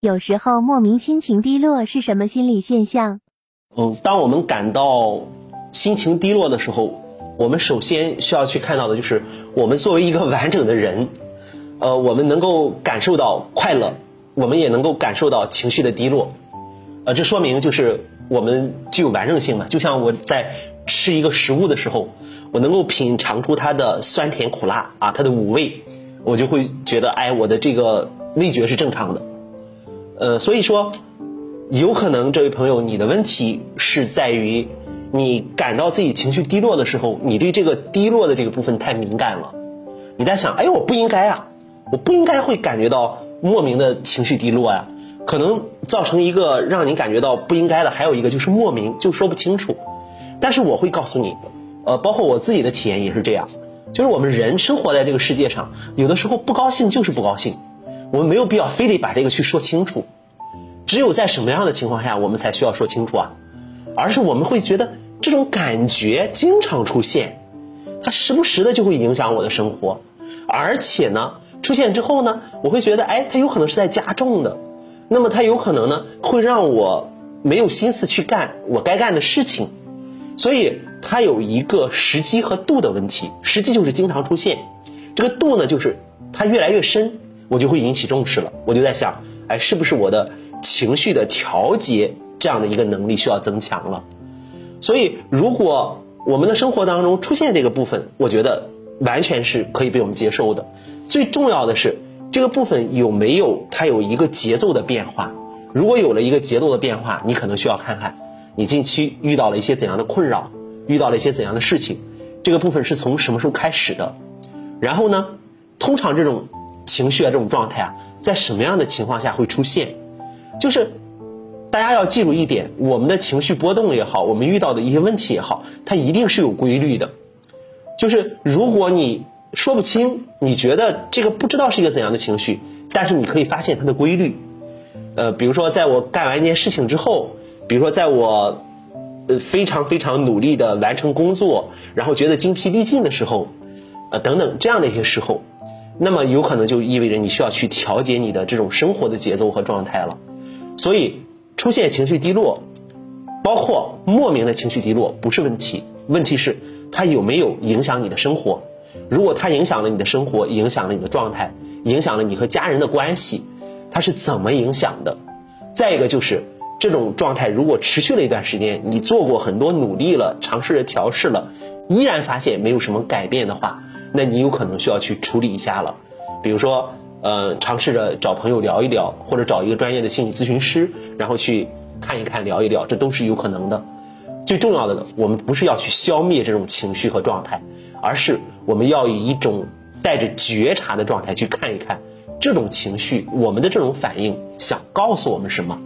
有时候莫名心情低落是什么心理现象？嗯，当我们感到心情低落的时候，我们首先需要去看到的就是我们作为一个完整的人，呃，我们能够感受到快乐，我们也能够感受到情绪的低落，呃，这说明就是我们具有完整性嘛。就像我在吃一个食物的时候，我能够品尝出它的酸甜苦辣啊，它的五味，我就会觉得，哎，我的这个味觉是正常的。呃，所以说，有可能这位朋友，你的问题是在于，你感到自己情绪低落的时候，你对这个低落的这个部分太敏感了。你在想，哎，我不应该啊，我不应该会感觉到莫名的情绪低落呀。可能造成一个让你感觉到不应该的，还有一个就是莫名就说不清楚。但是我会告诉你，呃，包括我自己的体验也是这样，就是我们人生活在这个世界上，有的时候不高兴就是不高兴。我们没有必要非得把这个去说清楚，只有在什么样的情况下，我们才需要说清楚啊？而是我们会觉得这种感觉经常出现，它时不时的就会影响我的生活，而且呢，出现之后呢，我会觉得，哎，它有可能是在加重的，那么它有可能呢，会让我没有心思去干我该干的事情，所以它有一个时机和度的问题，时机就是经常出现，这个度呢，就是它越来越深。我就会引起重视了，我就在想，哎，是不是我的情绪的调节这样的一个能力需要增强了？所以，如果我们的生活当中出现这个部分，我觉得完全是可以被我们接受的。最重要的是，这个部分有没有它有一个节奏的变化？如果有了一个节奏的变化，你可能需要看看你近期遇到了一些怎样的困扰，遇到了一些怎样的事情，这个部分是从什么时候开始的？然后呢，通常这种。情绪啊，这种状态啊，在什么样的情况下会出现？就是大家要记住一点，我们的情绪波动也好，我们遇到的一些问题也好，它一定是有规律的。就是如果你说不清，你觉得这个不知道是一个怎样的情绪，但是你可以发现它的规律。呃，比如说在我干完一件事情之后，比如说在我呃非常非常努力的完成工作，然后觉得精疲力尽的时候，呃等等这样的一些时候。那么有可能就意味着你需要去调节你的这种生活的节奏和状态了，所以出现情绪低落，包括莫名的情绪低落不是问题，问题是它有没有影响你的生活？如果它影响了你的生活，影响了你的状态，影响了你和家人的关系，它是怎么影响的？再一个就是这种状态如果持续了一段时间，你做过很多努力了，尝试着调试了，依然发现没有什么改变的话。那你有可能需要去处理一下了，比如说，呃，尝试着找朋友聊一聊，或者找一个专业的心理咨询师，然后去看一看、聊一聊，这都是有可能的。最重要的呢，我们不是要去消灭这种情绪和状态，而是我们要以一种带着觉察的状态去看一看这种情绪，我们的这种反应想告诉我们什么。